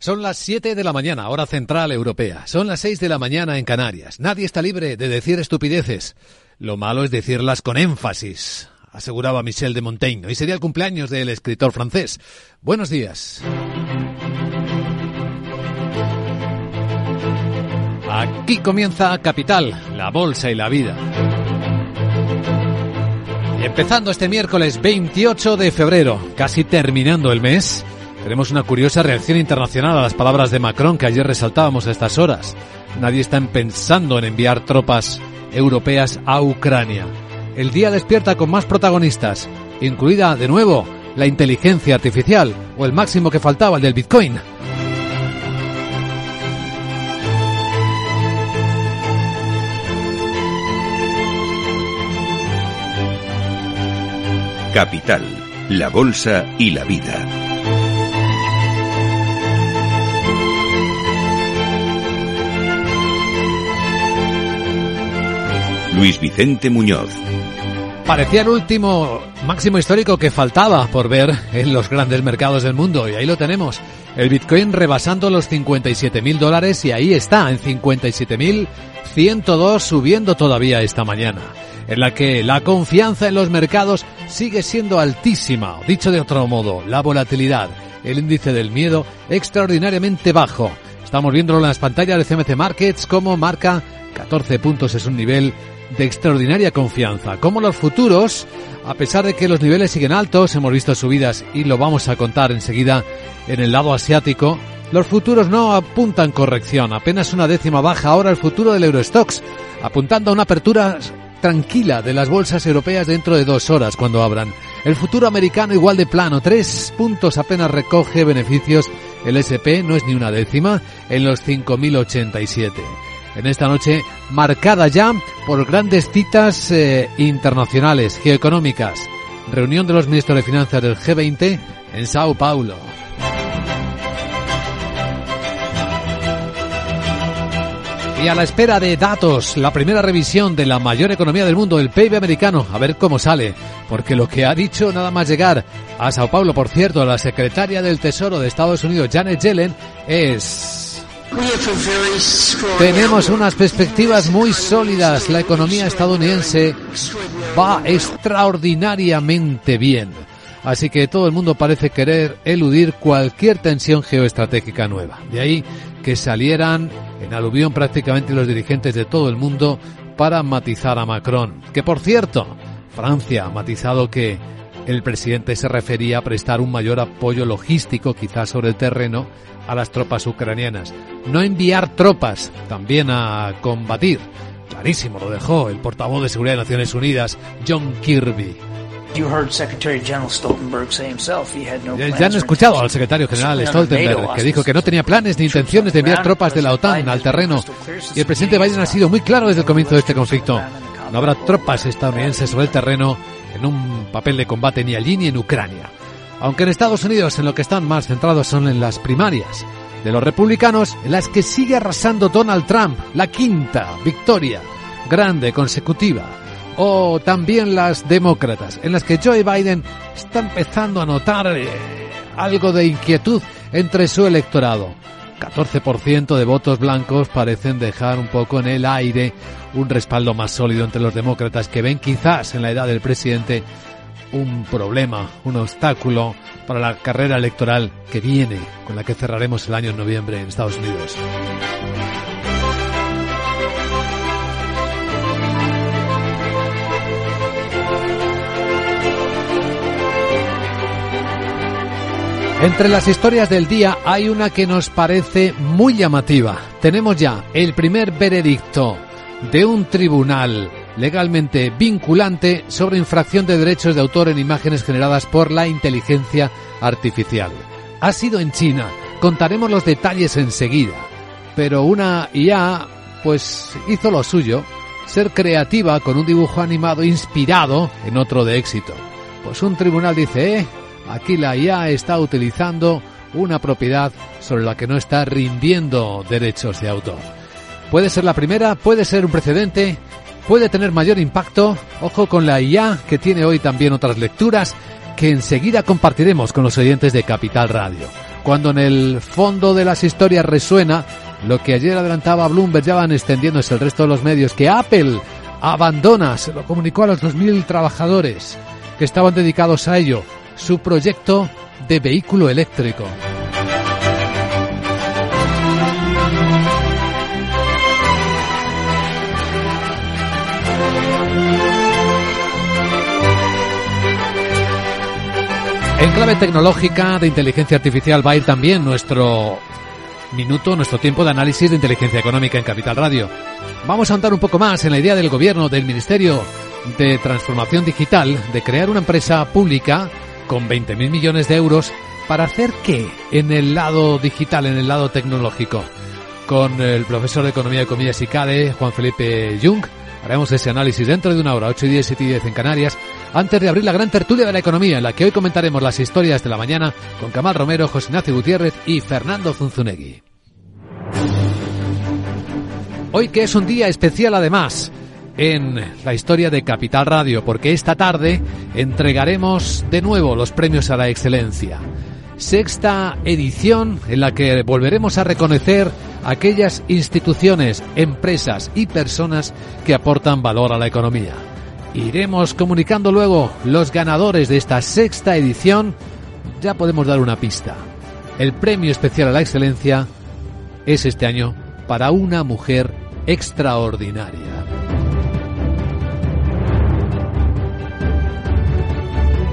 Son las 7 de la mañana, hora central europea. Son las 6 de la mañana en Canarias. Nadie está libre de decir estupideces. Lo malo es decirlas con énfasis, aseguraba Michel de Montaigne. Hoy sería el cumpleaños del escritor francés. Buenos días. Aquí comienza Capital, la bolsa y la vida. Empezando este miércoles 28 de febrero, casi terminando el mes, tenemos una curiosa reacción internacional a las palabras de Macron que ayer resaltábamos a estas horas. Nadie está pensando en enviar tropas europeas a Ucrania. El día despierta con más protagonistas, incluida de nuevo la inteligencia artificial o el máximo que faltaba, el del Bitcoin. Capital, la Bolsa y la Vida. Luis Vicente Muñoz. Parecía el último máximo histórico que faltaba por ver en los grandes mercados del mundo y ahí lo tenemos. El Bitcoin rebasando los 57 mil dólares y ahí está, en 57 mil 102 subiendo todavía esta mañana, en la que la confianza en los mercados sigue siendo altísima. Dicho de otro modo, la volatilidad, el índice del miedo extraordinariamente bajo. Estamos viéndolo en las pantallas de CMC Markets como marca 14 puntos es un nivel de extraordinaria confianza. Como los futuros, a pesar de que los niveles siguen altos, hemos visto subidas y lo vamos a contar enseguida en el lado asiático, los futuros no apuntan corrección, apenas una décima baja ahora el futuro del Eurostox, apuntando a una apertura tranquila de las bolsas europeas dentro de dos horas cuando abran. El futuro americano igual de plano, tres puntos apenas recoge beneficios. El SP no es ni una décima en los 5.087 en esta noche marcada ya por grandes citas eh, internacionales geoeconómicas. Reunión de los ministros de Finanzas del G20 en Sao Paulo. Y a la espera de datos, la primera revisión de la mayor economía del mundo, el PIB americano, a ver cómo sale. Porque lo que ha dicho nada más llegar a Sao Paulo, por cierto, la secretaria del Tesoro de Estados Unidos, Janet Yellen, es tenemos unas perspectivas muy sólidas. La economía estadounidense va extraordinariamente bien. Así que todo el mundo parece querer eludir cualquier tensión geoestratégica nueva. De ahí que salieran en aluvión prácticamente los dirigentes de todo el mundo para matizar a Macron. Que por cierto, Francia ha matizado que el presidente se refería a prestar un mayor apoyo logístico, quizás sobre el terreno, a las tropas ucranianas. No enviar tropas, también a combatir. Clarísimo lo dejó el portavoz de Seguridad de Naciones Unidas, John Kirby. Ya han escuchado al secretario general Stoltenberg, que dijo que no tenía planes ni intenciones de enviar tropas de la OTAN al terreno. Y el presidente Biden ha sido muy claro desde el comienzo de este conflicto. No habrá tropas estadounidenses sobre el terreno en un papel de combate ni allí ni en Ucrania. Aunque en Estados Unidos en lo que están más centrados son en las primarias de los republicanos, en las que sigue arrasando Donald Trump, la quinta victoria grande consecutiva, o también las demócratas, en las que Joe Biden está empezando a notar eh, algo de inquietud entre su electorado. 14% de votos blancos parecen dejar un poco en el aire un respaldo más sólido entre los demócratas que ven quizás en la edad del presidente un problema, un obstáculo para la carrera electoral que viene, con la que cerraremos el año en noviembre en Estados Unidos. Entre las historias del día hay una que nos parece muy llamativa. Tenemos ya el primer veredicto de un tribunal legalmente vinculante sobre infracción de derechos de autor en imágenes generadas por la inteligencia artificial. Ha sido en China. Contaremos los detalles enseguida. Pero una IA, pues hizo lo suyo, ser creativa con un dibujo animado inspirado en otro de éxito. Pues un tribunal dice, eh, aquí la IA está utilizando una propiedad sobre la que no está rindiendo derechos de autor. Puede ser la primera, puede ser un precedente, puede tener mayor impacto. Ojo con la IA, que tiene hoy también otras lecturas que enseguida compartiremos con los oyentes de Capital Radio. cuando en el fondo de las historias resuena lo que ayer adelantaba Bloomberg, ya van extendiéndose el resto de los medios, que Apple abandona, se lo comunicó a los 2.000 trabajadores que estaban dedicados a ello, su proyecto de vehículo eléctrico. En clave tecnológica de inteligencia artificial va a ir también nuestro minuto, nuestro tiempo de análisis de inteligencia económica en Capital Radio. Vamos a andar un poco más en la idea del gobierno, del Ministerio de Transformación Digital, de crear una empresa pública con 20.000 millones de euros para hacer qué en el lado digital, en el lado tecnológico. Con el profesor de Economía y Comillas y CADE, Juan Felipe Jung, haremos ese análisis dentro de una hora, 8 y 10, 7 y 10 en Canarias antes de abrir la gran tertulia de la economía, en la que hoy comentaremos las historias de la mañana con Camal Romero, José Ignacio Gutiérrez y Fernando Zunzunegui. Hoy que es un día especial además en la historia de Capital Radio, porque esta tarde entregaremos de nuevo los premios a la excelencia. Sexta edición en la que volveremos a reconocer aquellas instituciones, empresas y personas que aportan valor a la economía. Iremos comunicando luego los ganadores de esta sexta edición. Ya podemos dar una pista. El premio especial a la excelencia es este año para una mujer extraordinaria.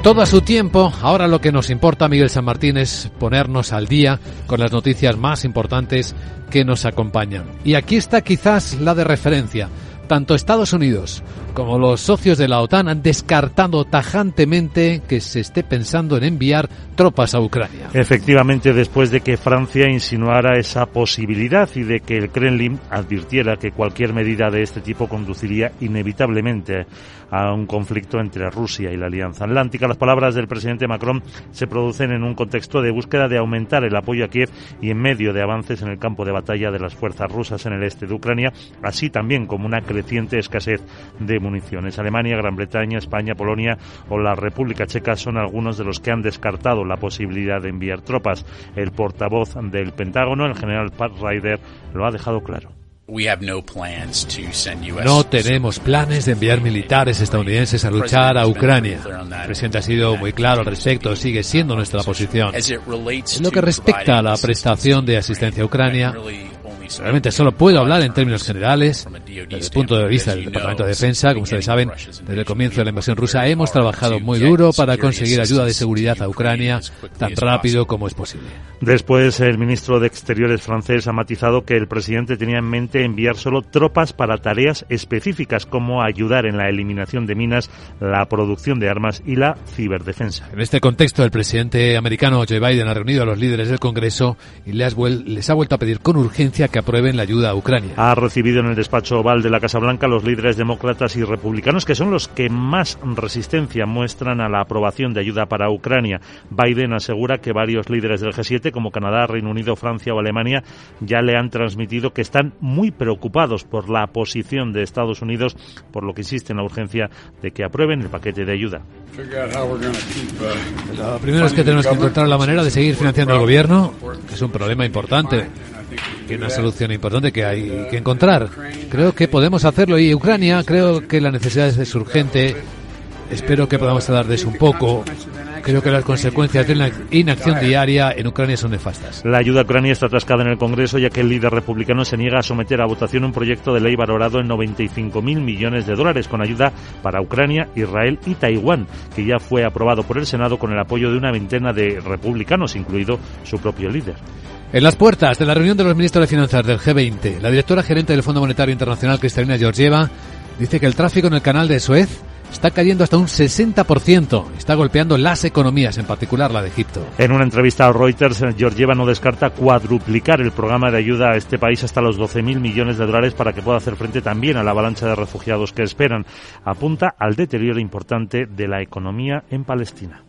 Todo a su tiempo, ahora lo que nos importa, Miguel San Martín, es ponernos al día con las noticias más importantes que nos acompañan. Y aquí está quizás la de referencia. Tanto Estados Unidos como los socios de la OTAN han descartado tajantemente que se esté pensando en enviar tropas a Ucrania. Efectivamente, después de que Francia insinuara esa posibilidad y de que el Kremlin advirtiera que cualquier medida de este tipo conduciría inevitablemente a un conflicto entre Rusia y la Alianza Atlántica. Las palabras del presidente Macron se producen en un contexto de búsqueda de aumentar el apoyo a Kiev y en medio de avances en el campo de batalla de las fuerzas rusas en el este de Ucrania, así también como una creciente escasez de municiones. Alemania, Gran Bretaña, España, Polonia o la República Checa son algunos de los que han descartado la posibilidad de enviar tropas. El portavoz del Pentágono, el general Pat Ryder, lo ha dejado claro. No tenemos planes de enviar militares estadounidenses a luchar a Ucrania. El presidente ha sido muy claro al respecto, sigue siendo nuestra posición. En lo que respecta a la prestación de asistencia a Ucrania, Realmente solo puedo hablar en términos generales. Desde el punto de vista del Departamento de Defensa, como ustedes saben, desde el comienzo de la invasión rusa hemos trabajado muy duro para conseguir ayuda de seguridad a Ucrania tan rápido como es posible. Después, el ministro de Exteriores francés ha matizado que el presidente tenía en mente enviar solo tropas para tareas específicas como ayudar en la eliminación de minas, la producción de armas y la ciberdefensa. En este contexto, el presidente americano Joe Biden ha reunido a los líderes del Congreso y les, les ha vuelto a pedir con urgencia que aprueben la ayuda a Ucrania. Ha recibido en el despacho oval de la Casa Blanca los líderes demócratas y republicanos, que son los que más resistencia muestran a la aprobación de ayuda para Ucrania. Biden asegura que varios líderes del G7, como Canadá, Reino Unido, Francia o Alemania, ya le han transmitido que están muy preocupados por la posición de Estados Unidos, por lo que insiste en la urgencia de que aprueben el paquete de ayuda. Lo primero es que tenemos que encontrar la manera de seguir financiando al gobierno, que es un problema importante que una solución importante que hay que encontrar. Creo que podemos hacerlo y Ucrania, creo que la necesidad es urgente. Espero que podamos hablar de eso un poco. Creo que las consecuencias de la inacción diaria en Ucrania son nefastas. La ayuda a Ucrania está atascada en el Congreso ya que el líder republicano se niega a someter a votación un proyecto de ley valorado en 95.000 millones de dólares con ayuda para Ucrania, Israel y Taiwán, que ya fue aprobado por el Senado con el apoyo de una veintena de republicanos, incluido su propio líder. En las puertas de la reunión de los ministros de Finanzas del G20, la directora gerente del Fondo Monetario Internacional, Cristalina Georgieva, dice que el tráfico en el canal de Suez está cayendo hasta un 60%. Está golpeando las economías, en particular la de Egipto. En una entrevista a Reuters, Georgieva no descarta cuadruplicar el programa de ayuda a este país hasta los 12.000 millones de dólares para que pueda hacer frente también a la avalancha de refugiados que esperan. Apunta al deterioro importante de la economía en Palestina.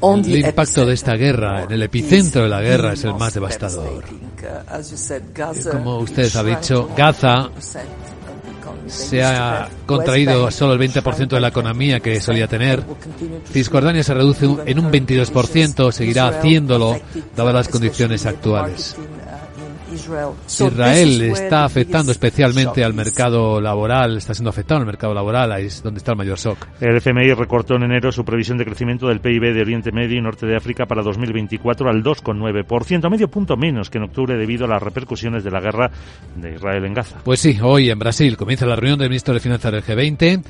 Uh, el impacto de esta guerra, en el epicentro de la guerra, es el más devastador. Uh, como usted ha dicho, Gaza se ha contraído solo el 20% de la economía que solía tener. Cisjordania se reduce en un 22%, seguirá haciéndolo dadas las condiciones actuales. Israel está afectando especialmente al mercado laboral, está siendo afectado al mercado laboral, ahí es donde está el mayor shock. El FMI recortó en enero su previsión de crecimiento del PIB de Oriente Medio y Norte de África para 2024 al 2,9%, medio punto menos que en octubre debido a las repercusiones de la guerra de Israel en Gaza. Pues sí, hoy en Brasil comienza la reunión del ministro de Finanzas del G20.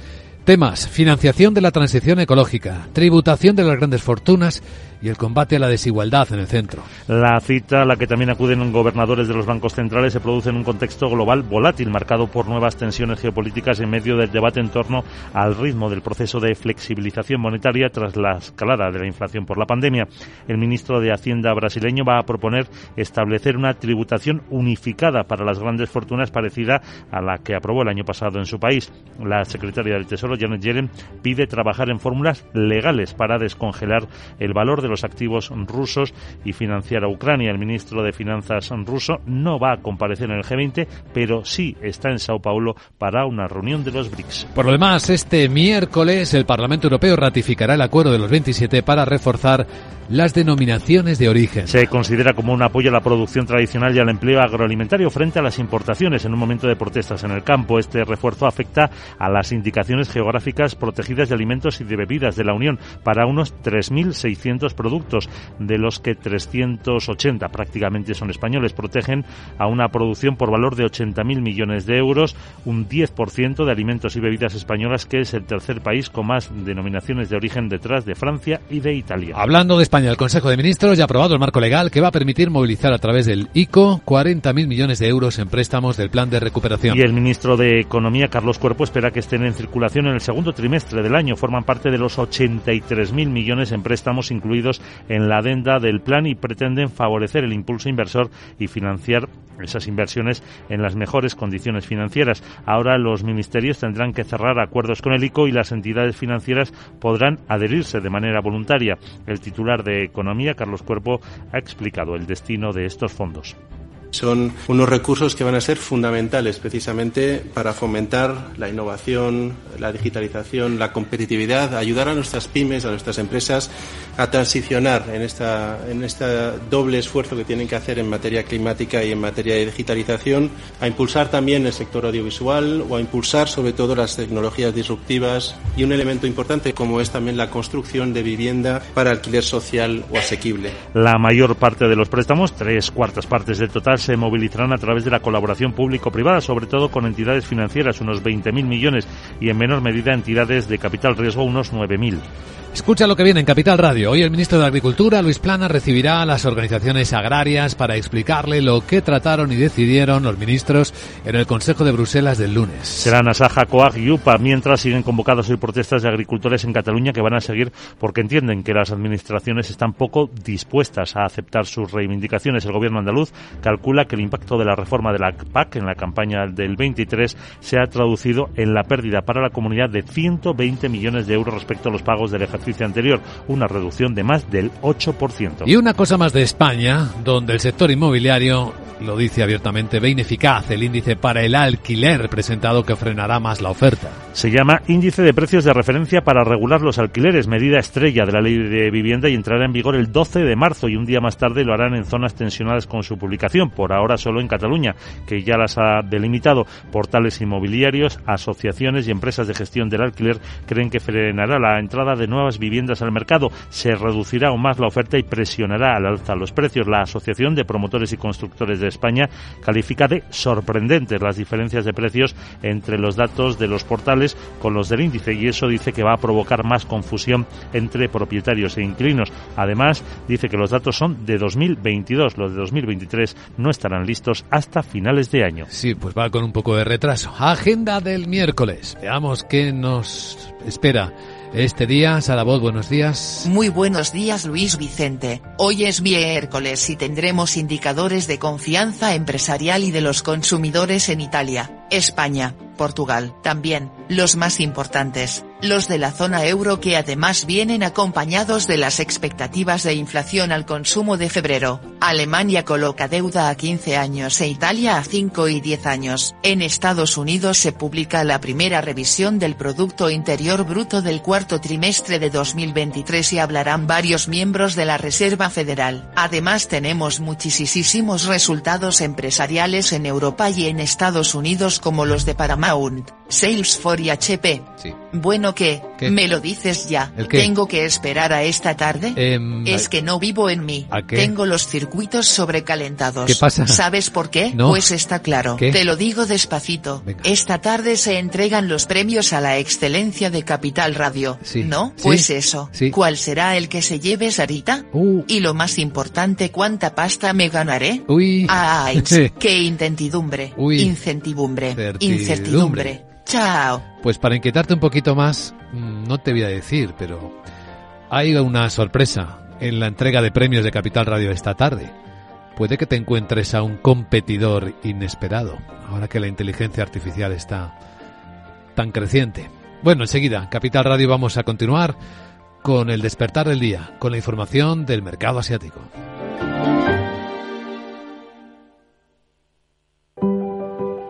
Temas, financiación de la transición ecológica, tributación de las grandes fortunas y el combate a la desigualdad en el centro. La cita a la que también acuden gobernadores de los bancos centrales se produce en un contexto global volátil marcado por nuevas tensiones geopolíticas en medio del debate en torno al ritmo del proceso de flexibilización monetaria tras la escalada de la inflación por la pandemia. El ministro de Hacienda brasileño va a proponer establecer una tributación unificada para las grandes fortunas parecida a la que aprobó el año pasado en su país. La secretaria del Tesoro, Janet Yellen, pide trabajar en fórmulas legales para descongelar el valor de los activos rusos y financiar a Ucrania. El ministro de Finanzas ruso no va a comparecer en el G20, pero sí está en Sao Paulo para una reunión de los BRICS. Por lo demás, este miércoles el Parlamento Europeo ratificará el acuerdo de los 27 para reforzar las denominaciones de origen. Se considera como un apoyo a la producción tradicional y al empleo agroalimentario frente a las importaciones en un momento de protestas en el campo. Este refuerzo afecta a las indicaciones geográficas protegidas de alimentos y de bebidas de la Unión para unos 3.600 productos, de los que 380 prácticamente son españoles. Protegen a una producción por valor de 80.000 millones de euros, un 10% de alimentos y bebidas españolas, que es el tercer país con más denominaciones de origen detrás de Francia y de Italia. Hablando de España, el Consejo de Ministros ya ha aprobado el marco legal que va a permitir movilizar a través del ICO 40.000 millones de euros en préstamos del plan de recuperación. Y el ministro de Economía, Carlos Cuerpo, espera que estén en circulación en el segundo trimestre del año. Forman parte de los 83.000 millones en préstamos incluidos en la adenda del plan y pretenden favorecer el impulso inversor y financiar esas inversiones en las mejores condiciones financieras. Ahora los ministerios tendrán que cerrar acuerdos con el ICO y las entidades financieras podrán adherirse de manera voluntaria. El titular de Economía, Carlos Cuerpo, ha explicado el destino de estos fondos. Son unos recursos que van a ser fundamentales precisamente para fomentar la innovación, la digitalización, la competitividad, ayudar a nuestras pymes, a nuestras empresas a transicionar en esta en este doble esfuerzo que tienen que hacer en materia climática y en materia de digitalización, a impulsar también el sector audiovisual o a impulsar sobre todo las tecnologías disruptivas y un elemento importante como es también la construcción de vivienda para alquiler social o asequible. La mayor parte de los préstamos, tres cuartas partes del total, se movilizarán a través de la colaboración público-privada, sobre todo con entidades financieras, unos 20.000 millones, y en menor medida entidades de capital riesgo, unos 9.000. Escucha lo que viene en Capital Radio. Hoy el ministro de Agricultura, Luis Plana, recibirá a las organizaciones agrarias para explicarle lo que trataron y decidieron los ministros en el Consejo de Bruselas del lunes. Serán Asaja, Coag y UPA, mientras siguen convocadas hoy protestas de agricultores en Cataluña que van a seguir porque entienden que las administraciones están poco dispuestas a aceptar sus reivindicaciones. El gobierno andaluz calcula que el impacto de la reforma de la PAC en la campaña del 23 se ha traducido en la pérdida para la comunidad de 120 millones de euros respecto a los pagos del ejercicio anterior, una reducción de más del 8%. Y una cosa más de España, donde el sector inmobiliario lo dice abiertamente, ve ineficaz el índice para el alquiler presentado que frenará más la oferta. Se llama Índice de Precios de Referencia para regular los alquileres, medida estrella de la Ley de Vivienda y entrará en vigor el 12 de marzo y un día más tarde lo harán en zonas tensionadas con su publicación, por ahora solo en Cataluña, que ya las ha delimitado. Portales inmobiliarios, asociaciones y empresas de gestión del alquiler creen que frenará la entrada de nuevas viviendas al mercado, se reducirá aún más la oferta y presionará al alza los precios. La Asociación de Promotores y Constructores de España califica de sorprendentes las diferencias de precios entre los datos de los portales con los del índice y eso dice que va a provocar más confusión entre propietarios e inquilinos. Además, dice que los datos son de 2022, los de 2023 no estarán listos hasta finales de año. Sí, pues va con un poco de retraso. Agenda del miércoles. Veamos qué nos espera este día, Voz, buenos días. Muy buenos días Luis Vicente. Hoy es miércoles y tendremos indicadores de confianza empresarial y de los consumidores en Italia, España, Portugal. También, los más importantes, los de la zona euro que además vienen acompañados de las expectativas de inflación al consumo de febrero. Alemania coloca deuda a 15 años e Italia a 5 y 10 años. En Estados Unidos se publica la primera revisión del Producto Interior Bruto del cuarto trimestre de 2023 y hablarán varios miembros de la Reserva Federal. Además tenemos muchísimos resultados empresariales en Europa y en Estados Unidos como los de Paramount, Salesforce y HP. Bueno que, me lo dices ya, tengo que esperar a esta tarde. Em, es que no vivo en mí, tengo los circuitos sobrecalentados. ¿Qué pasa? ¿Sabes por qué? Pues está claro, te lo digo despacito. Esta tarde se entregan los premios a la excelencia de Capital Radio. ¿No? Pues eso. ¿Cuál será el que se lleve Sarita? Uh. Y lo más importante, ¿cuánta pasta me ganaré? Uy. ¡Ay! ¡Qué intentidumbre! Incertidumbre. Incertidumbre. Chao. Pues para inquietarte un poquito más, mm, no te voy a decir, pero hay una sorpresa en la entrega de premios de Capital Radio esta tarde. Puede que te encuentres a un competidor inesperado, ahora que la inteligencia artificial está tan creciente. Bueno, enseguida, Capital Radio vamos a continuar con el despertar del día, con la información del mercado asiático.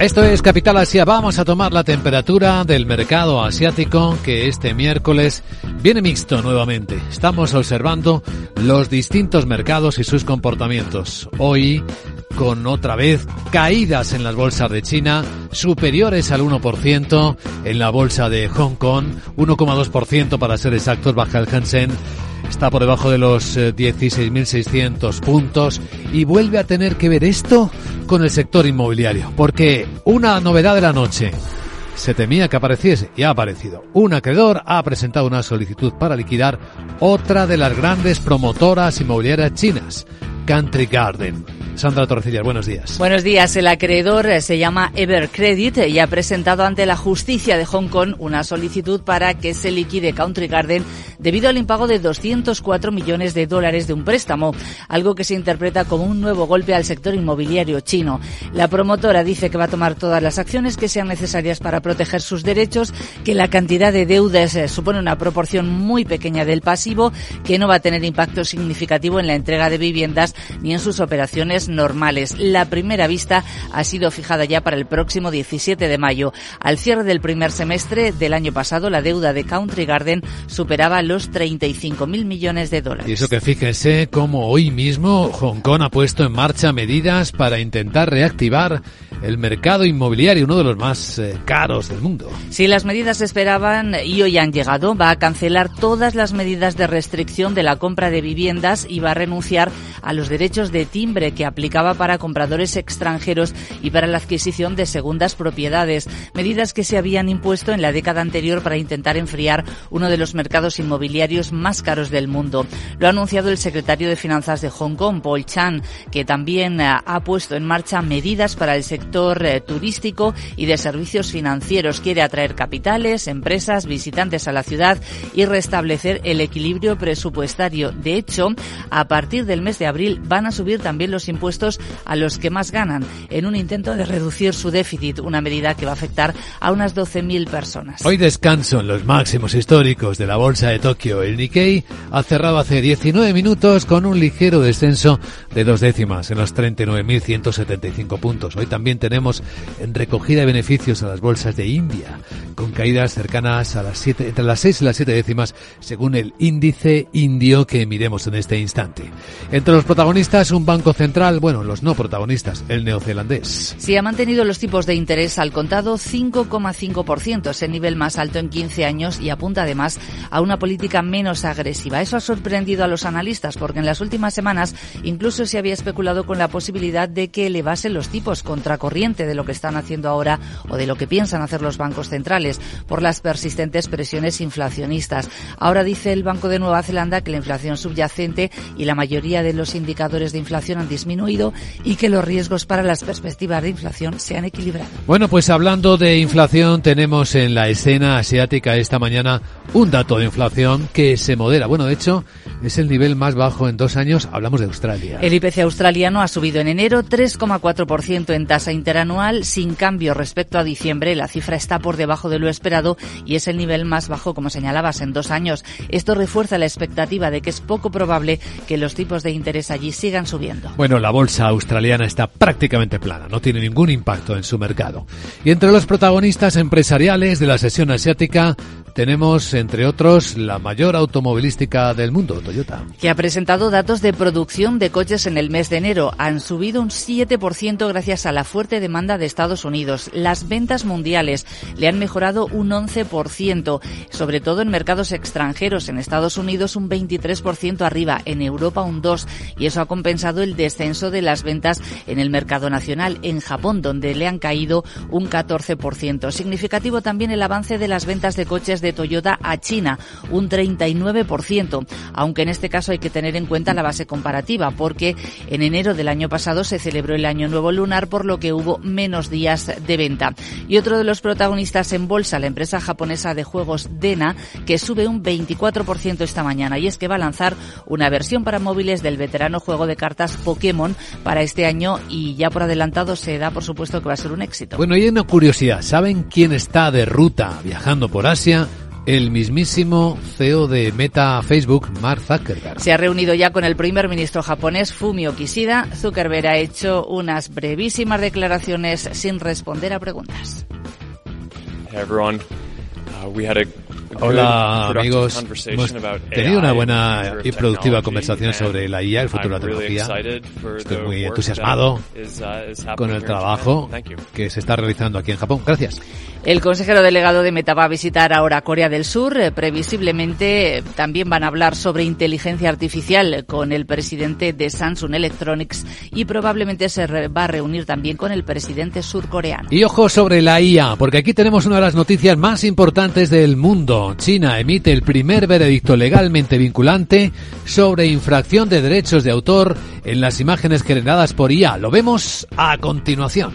Esto es Capital Asia. Vamos a tomar la temperatura del mercado asiático que este miércoles viene mixto nuevamente. Estamos observando los distintos mercados y sus comportamientos. Hoy con otra vez caídas en las bolsas de China superiores al 1%, en la bolsa de Hong Kong 1,2% para ser exactos baja el Hansen está por debajo de los 16.600 eh, puntos y vuelve a tener que ver esto con el sector inmobiliario, porque una novedad de la noche se temía que apareciese y ha aparecido. Un acreedor ha presentado una solicitud para liquidar otra de las grandes promotoras inmobiliarias chinas, Country Garden. Sandra Torrecillas, buenos días. Buenos días. El acreedor eh, se llama Evercredit y ha presentado ante la justicia de Hong Kong una solicitud para que se liquide Country Garden debido al impago de 204 millones de dólares de un préstamo, algo que se interpreta como un nuevo golpe al sector inmobiliario chino. La promotora dice que va a tomar todas las acciones que sean necesarias para proteger sus derechos, que la cantidad de deudas eh, supone una proporción muy pequeña del pasivo, que no va a tener impacto significativo en la entrega de viviendas ni en sus operaciones normales. La primera vista ha sido fijada ya para el próximo 17 de mayo. Al cierre del primer semestre del año pasado, la deuda de Country Garden superaba los 35.000 millones de dólares. Y eso que fíjense cómo hoy mismo Hong Kong ha puesto en marcha medidas para intentar reactivar el mercado inmobiliario, uno de los más eh, caros del mundo. Si las medidas esperaban y hoy han llegado, va a cancelar todas las medidas de restricción de la compra de viviendas y va a renunciar a los derechos de timbre que aplicaba para compradores extranjeros y para la adquisición de segundas propiedades, medidas que se habían impuesto en la década anterior para intentar enfriar uno de los mercados inmobiliarios más caros del mundo. Lo ha anunciado el secretario de Finanzas de Hong Kong, Paul Chan, que también eh, ha puesto en marcha medidas para el sector eh, turístico y de servicios financieros. Quiere atraer capitales, empresas, visitantes a la ciudad y restablecer el equilibrio presupuestario. De hecho, a partir del mes de abril van a subir también los impuestos a los que más ganan en un intento de reducir su déficit, una medida que va a afectar a unas 12.000 personas. Hoy descanso en los máximos históricos de la bolsa de Tokio. El Nikkei ha cerrado hace 19 minutos con un ligero descenso de dos décimas en los 39.175 puntos. Hoy también tenemos en recogida de beneficios a las bolsas de India, con caídas cercanas a las 7, entre las 6 y las 7 décimas, según el índice indio que miremos en este instante. Entre los protagonistas, un banco central, bueno, los no protagonistas, el neozelandés. Sí, ha mantenido los tipos de interés al contado 5,5%, ese nivel más alto en 15 años y apunta además a una política menos agresiva. Eso ha sorprendido a los analistas porque en las últimas semanas incluso se había especulado con la posibilidad de que elevasen los tipos contracorriente de lo que están haciendo ahora o de lo que piensan hacer los bancos centrales por las persistentes presiones inflacionistas. Ahora dice el Banco de Nueva Zelanda que la inflación subyacente y la mayoría de los indicadores de inflación han disminuido y que los riesgos para las perspectivas de inflación se han equilibrado. Bueno, pues hablando de inflación, tenemos en la escena asiática esta mañana un dato de inflación que se modera. Bueno, de hecho, es el nivel más bajo en dos años. Hablamos de Australia. El IPC australiano ha subido en enero 3,4% en tasa interanual, sin cambio respecto a diciembre. La cifra está por debajo de lo esperado y es el nivel más bajo, como señalabas, en dos años. Esto refuerza la expectativa de que es poco probable que los tipos de interés allí sigan subiendo. Bueno, la bolsa australiana está prácticamente plana, no tiene ningún impacto en su mercado. Y entre los protagonistas empresariales de la sesión asiática tenemos, entre otros, la mayor automovilística del mundo, Toyota. Que ha presentado datos de producción de coches en el mes de enero. Han subido un 7% gracias a la fuerte demanda de Estados Unidos. Las ventas mundiales le han mejorado un 11%, sobre todo en mercados extranjeros. En Estados Unidos un 23% arriba, en Europa un 2%. Y eso ha compensado el descenso de las ventas en el mercado nacional, en Japón, donde le han caído un 14%. Significativo también el avance de las ventas de coches de Toyota a China, un 39%, aunque en este caso hay que tener en cuenta la base comparativa, porque en enero del año pasado se celebró el Año Nuevo Lunar, por lo que hubo menos días de venta. Y otro de los protagonistas en bolsa, la empresa japonesa de juegos Dena, que sube un 24% esta mañana, y es que va a lanzar una versión para móviles del veterano juego de cartas Pokémon para este año y ya por adelantado se da por supuesto que va a ser un éxito. Bueno, y una curiosidad, ¿saben quién está de ruta viajando por Asia? El mismísimo CEO de Meta Facebook, Mark Zuckerberg. Se ha reunido ya con el primer ministro japonés Fumio Kishida. Zuckerberg ha hecho unas brevísimas declaraciones sin responder a preguntas. Hola amigos, hemos tenido una buena y productiva conversación sobre la IA, el futuro de la tecnología. Estoy muy entusiasmado uh, con el trabajo que se está realizando aquí en Japón. Gracias. El consejero delegado de Meta va a visitar ahora Corea del Sur. Eh, previsiblemente también van a hablar sobre inteligencia artificial con el presidente de Samsung Electronics y probablemente se va a reunir también con el presidente surcoreano. Y ojo sobre la IA, porque aquí tenemos una de las noticias más importantes del mundo. China emite el primer veredicto legalmente vinculante sobre infracción de derechos de autor en las imágenes generadas por IA. Lo vemos a continuación.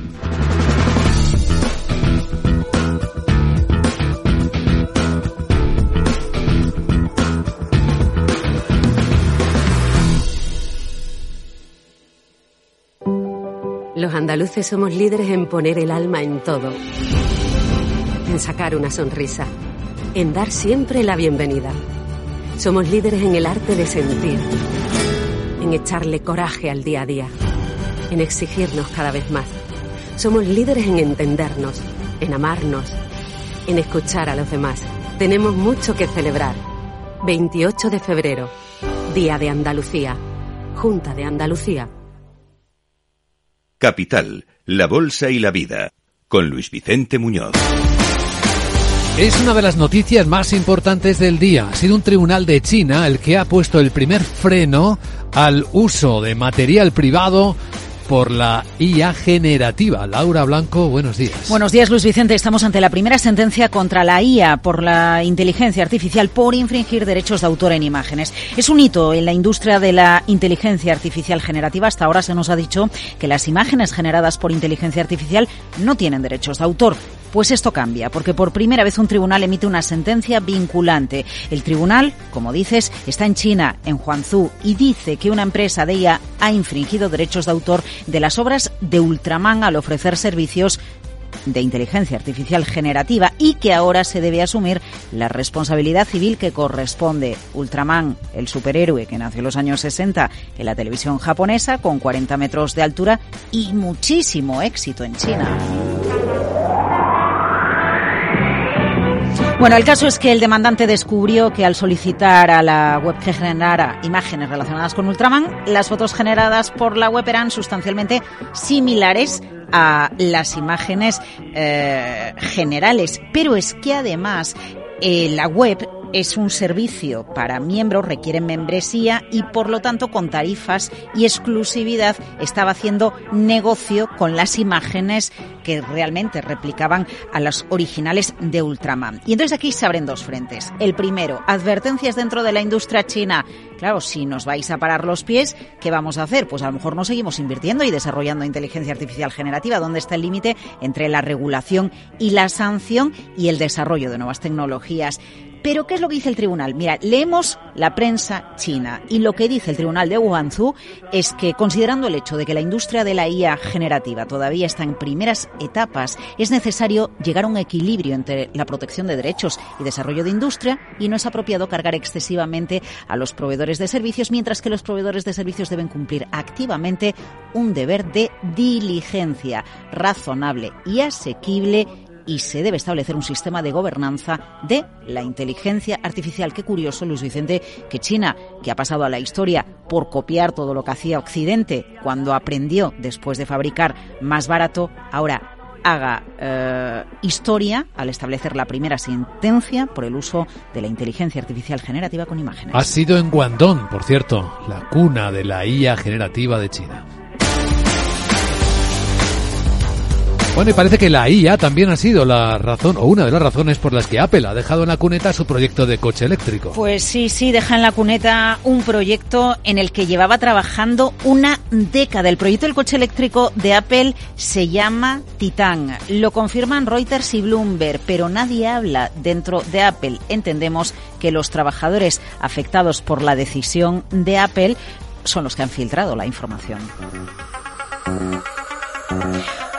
Los andaluces somos líderes en poner el alma en todo, en sacar una sonrisa, en dar siempre la bienvenida. Somos líderes en el arte de sentir, en echarle coraje al día a día, en exigirnos cada vez más. Somos líderes en entendernos, en amarnos, en escuchar a los demás. Tenemos mucho que celebrar. 28 de febrero, Día de Andalucía, Junta de Andalucía. Capital, la Bolsa y la Vida, con Luis Vicente Muñoz. Es una de las noticias más importantes del día. Ha sido un tribunal de China el que ha puesto el primer freno al uso de material privado por la IA generativa. Laura Blanco, buenos días. Buenos días, Luis Vicente. Estamos ante la primera sentencia contra la IA por la inteligencia artificial por infringir derechos de autor en imágenes. Es un hito en la industria de la inteligencia artificial generativa. Hasta ahora se nos ha dicho que las imágenes generadas por inteligencia artificial no tienen derechos de autor. Pues esto cambia, porque por primera vez un tribunal emite una sentencia vinculante. El tribunal, como dices, está en China, en Huangzhou, y dice que una empresa de ella ha infringido derechos de autor de las obras de Ultraman al ofrecer servicios de inteligencia artificial generativa y que ahora se debe asumir la responsabilidad civil que corresponde. Ultraman, el superhéroe que nació en los años 60 en la televisión japonesa con 40 metros de altura y muchísimo éxito en China. Bueno, el caso es que el demandante descubrió que al solicitar a la web que generara imágenes relacionadas con Ultraman, las fotos generadas por la web eran sustancialmente similares a las imágenes eh, generales. Pero es que además eh, la web es un servicio para miembros, requiere membresía y por lo tanto con tarifas y exclusividad estaba haciendo negocio con las imágenes que realmente replicaban a las originales de Ultraman. Y entonces aquí se abren dos frentes. El primero, advertencias dentro de la industria china. Claro, si nos vais a parar los pies, ¿qué vamos a hacer? Pues a lo mejor no seguimos invirtiendo y desarrollando inteligencia artificial generativa. ¿Dónde está el límite entre la regulación y la sanción y el desarrollo de nuevas tecnologías? Pero ¿qué es lo que dice el tribunal? Mira, leemos la prensa china y lo que dice el tribunal de Guangzhou es que considerando el hecho de que la industria de la IA generativa todavía está en primeras etapas, es necesario llegar a un equilibrio entre la protección de derechos y desarrollo de industria y no es apropiado cargar excesivamente a los proveedores de servicios, mientras que los proveedores de servicios deben cumplir activamente un deber de diligencia razonable y asequible y se debe establecer un sistema de gobernanza de la inteligencia artificial. Qué curioso, Luis Vicente, que China, que ha pasado a la historia por copiar todo lo que hacía Occidente cuando aprendió después de fabricar más barato, ahora haga eh, historia al establecer la primera sentencia por el uso de la inteligencia artificial generativa con imágenes. Ha sido en Guangdong, por cierto, la cuna de la IA generativa de China. Bueno, y parece que la IA también ha sido la razón o una de las razones por las que Apple ha dejado en la cuneta su proyecto de coche eléctrico. Pues sí, sí, deja en la cuneta un proyecto en el que llevaba trabajando una década. El proyecto del coche eléctrico de Apple se llama Titan. Lo confirman Reuters y Bloomberg, pero nadie habla dentro de Apple. Entendemos que los trabajadores afectados por la decisión de Apple son los que han filtrado la información.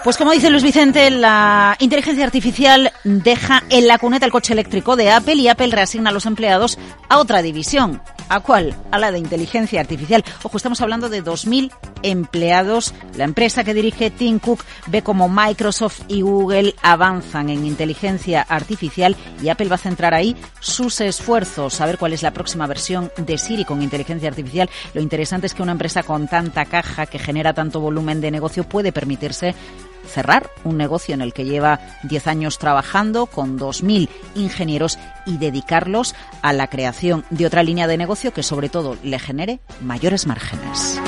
Pues como dice Luis Vicente, la inteligencia artificial deja en la cuneta el coche eléctrico de Apple y Apple reasigna a los empleados a otra división. ¿A cuál? A la de inteligencia artificial. Ojo, estamos hablando de 2.000 empleados. La empresa que dirige Tim Cook ve como Microsoft y Google avanzan en inteligencia artificial y Apple va a centrar ahí sus esfuerzos. Saber cuál es la próxima versión de Siri con inteligencia artificial. Lo interesante es que una empresa con tanta caja que genera tanto volumen de negocio puede permitirse cerrar un negocio en el que lleva 10 años trabajando con 2.000 ingenieros y dedicarlos a la creación de otra línea de negocio que sobre todo le genere mayores márgenes.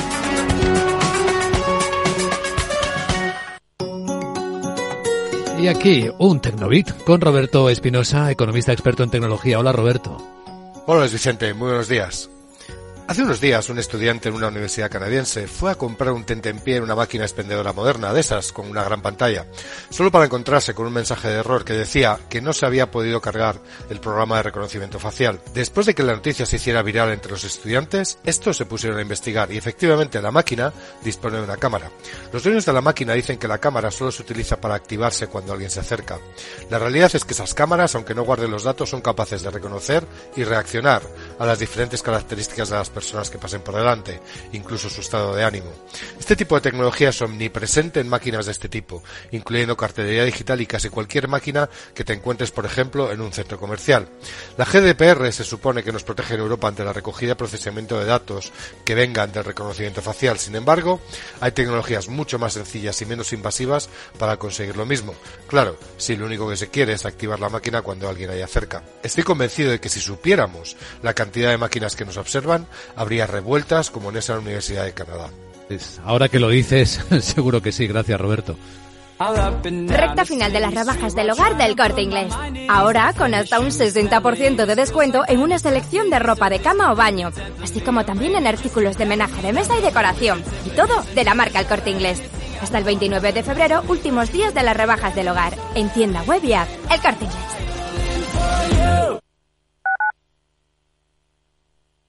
Y aquí un Tecnobit con Roberto Espinosa, economista experto en tecnología. Hola Roberto. Hola Luis Vicente, muy buenos días. Hace unos días un estudiante en una universidad canadiense fue a comprar un tentempié en una máquina expendedora moderna de esas con una gran pantalla, solo para encontrarse con un mensaje de error que decía que no se había podido cargar el programa de reconocimiento facial. Después de que la noticia se hiciera viral entre los estudiantes, estos se pusieron a investigar y efectivamente la máquina dispone de una cámara. Los dueños de la máquina dicen que la cámara solo se utiliza para activarse cuando alguien se acerca. La realidad es que esas cámaras, aunque no guarden los datos, son capaces de reconocer y reaccionar a las diferentes características de las personas que pasen por delante, incluso su estado de ánimo. Este tipo de tecnología es omnipresente en máquinas de este tipo, incluyendo cartelería digital y casi cualquier máquina que te encuentres, por ejemplo, en un centro comercial. La GDPR se supone que nos protege en Europa ante la recogida y procesamiento de datos que vengan del reconocimiento facial. Sin embargo, hay tecnologías mucho más sencillas y menos invasivas para conseguir lo mismo. Claro, si lo único que se quiere es activar la máquina cuando alguien haya cerca. Estoy convencido de que si supiéramos la cantidad de máquinas que nos observan, habría revueltas como en esa Universidad de Canadá. Ahora que lo dices, seguro que sí. Gracias, Roberto. Recta final de las rebajas del hogar del corte inglés. Ahora con hasta un 60% de descuento en una selección de ropa de cama o baño, así como también en artículos de menaje de mesa y decoración. Y todo de la marca El corte inglés. Hasta el 29 de febrero, últimos días de las rebajas del hogar. En tienda web y app. El corte inglés.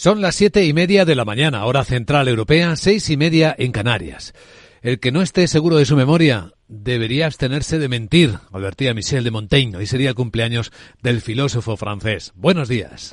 Son las siete y media de la mañana, hora central europea, seis y media en Canarias. El que no esté seguro de su memoria debería abstenerse de mentir, advertía Michel de Montaigne. Hoy sería cumpleaños del filósofo francés. Buenos días.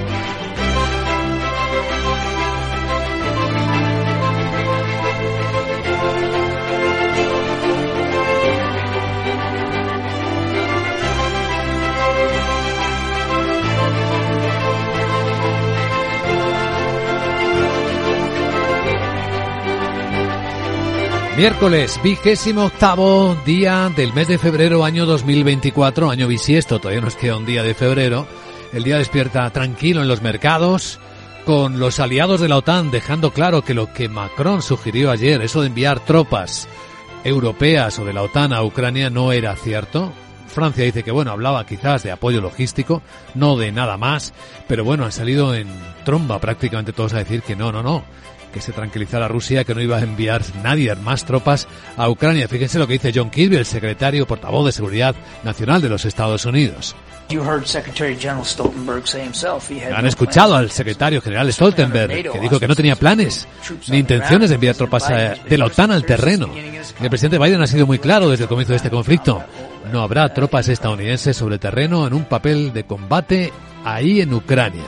Miércoles, vigésimo octavo día del mes de febrero, año 2024, año bisiesto, todavía nos queda un día de febrero. El día despierta tranquilo en los mercados, con los aliados de la OTAN dejando claro que lo que Macron sugirió ayer, eso de enviar tropas europeas o de la OTAN a Ucrania, no era cierto. Francia dice que bueno, hablaba quizás de apoyo logístico, no de nada más, pero bueno, han salido en tromba prácticamente todos a decir que no, no, no, que se tranquilizara Rusia, que no iba a enviar nadie más tropas a Ucrania. Fíjense lo que dice John Kirby, el secretario portavoz de Seguridad Nacional de los Estados Unidos. Han escuchado al secretario general Stoltenberg, que dijo que no tenía planes ni intenciones de enviar tropas de la OTAN al terreno. El presidente Biden ha sido muy claro desde el comienzo de este conflicto. No habrá tropas estadounidenses sobre terreno en un papel de combate ahí en Ucrania.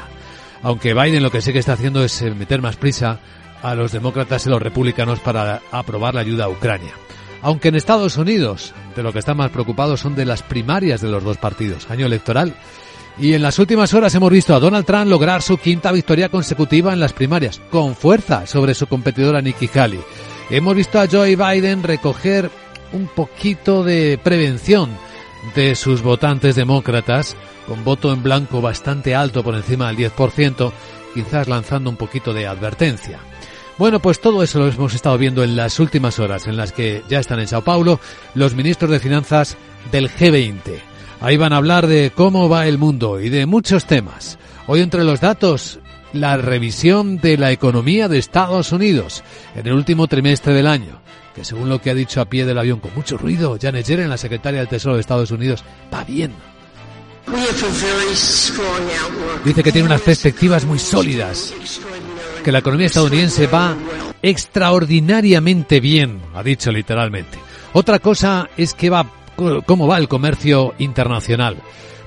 Aunque Biden lo que sí que está haciendo es eh, meter más prisa a los demócratas y los republicanos para aprobar la ayuda a Ucrania. Aunque en Estados Unidos, de lo que están más preocupados son de las primarias de los dos partidos, año electoral. Y en las últimas horas hemos visto a Donald Trump lograr su quinta victoria consecutiva en las primarias, con fuerza sobre su competidora Nikki Haley. Hemos visto a Joe Biden recoger un poquito de prevención de sus votantes demócratas, con voto en blanco bastante alto por encima del 10%, quizás lanzando un poquito de advertencia. Bueno, pues todo eso lo hemos estado viendo en las últimas horas, en las que ya están en Sao Paulo los ministros de Finanzas del G20. Ahí van a hablar de cómo va el mundo y de muchos temas. Hoy entre los datos, la revisión de la economía de Estados Unidos en el último trimestre del año, que según lo que ha dicho a pie del avión con mucho ruido Janet Yellen, la secretaria del Tesoro de Estados Unidos, va bien. Dice que tiene unas perspectivas muy sólidas que la economía estadounidense va extraordinariamente bien, ha dicho literalmente. Otra cosa es que va cómo va el comercio internacional.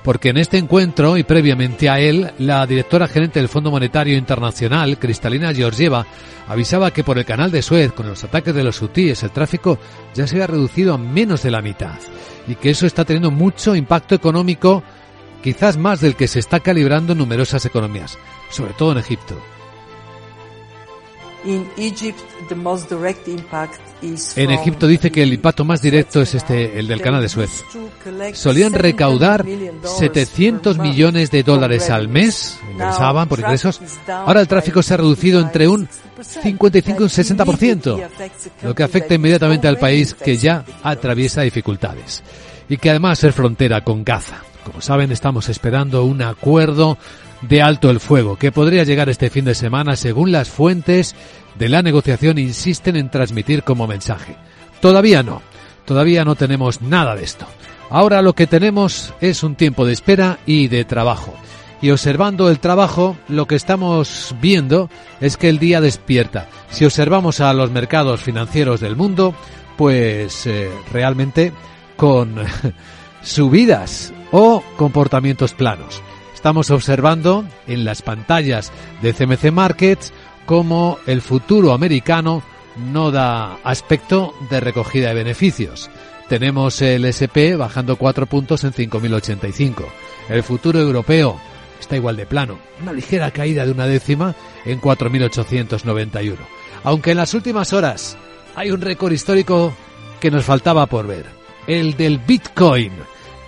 Porque en este encuentro y previamente a él, la directora gerente del Fondo Monetario Internacional, Cristalina Georgieva, avisaba que por el canal de Suez, con los ataques de los hutíes, el tráfico ya se ha reducido a menos de la mitad. Y que eso está teniendo mucho impacto económico, quizás más del que se está calibrando en numerosas economías, sobre todo en Egipto. En Egipto dice que el impacto más directo es este, el del canal de Suez. Solían recaudar 700 millones de dólares al mes, ingresaban por ingresos. Ahora el tráfico se ha reducido entre un 55 y un 60%, lo que afecta inmediatamente al país que ya atraviesa dificultades y que además es frontera con Gaza. Como saben, estamos esperando un acuerdo de alto el fuego, que podría llegar este fin de semana según las fuentes de la negociación insisten en transmitir como mensaje. Todavía no, Todavía no tenemos nada de esto. Ahora lo que tenemos es un tiempo de espera y de trabajo. Y observando el trabajo, lo que estamos viendo es que el día despierta. Si observamos a los mercados financieros del mundo, pues eh, realmente con subidas o comportamientos planos. Estamos observando en las pantallas de CMC Markets cómo el futuro americano no da aspecto de recogida de beneficios. Tenemos el SP bajando cuatro puntos en 5.085. El futuro europeo está igual de plano, una ligera caída de una décima en 4.891. Aunque en las últimas horas hay un récord histórico que nos faltaba por ver, el del Bitcoin,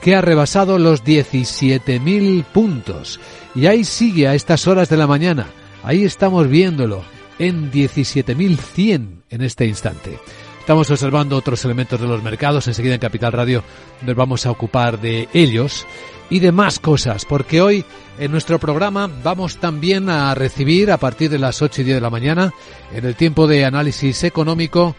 que ha rebasado los 17.000 puntos. Y ahí sigue a estas horas de la mañana, ahí estamos viéndolo, en 17.100 en este instante. Estamos observando otros elementos de los mercados. Enseguida en Capital Radio nos vamos a ocupar de ellos y de más cosas, porque hoy en nuestro programa vamos también a recibir a partir de las 8 y 10 de la mañana, en el tiempo de análisis económico,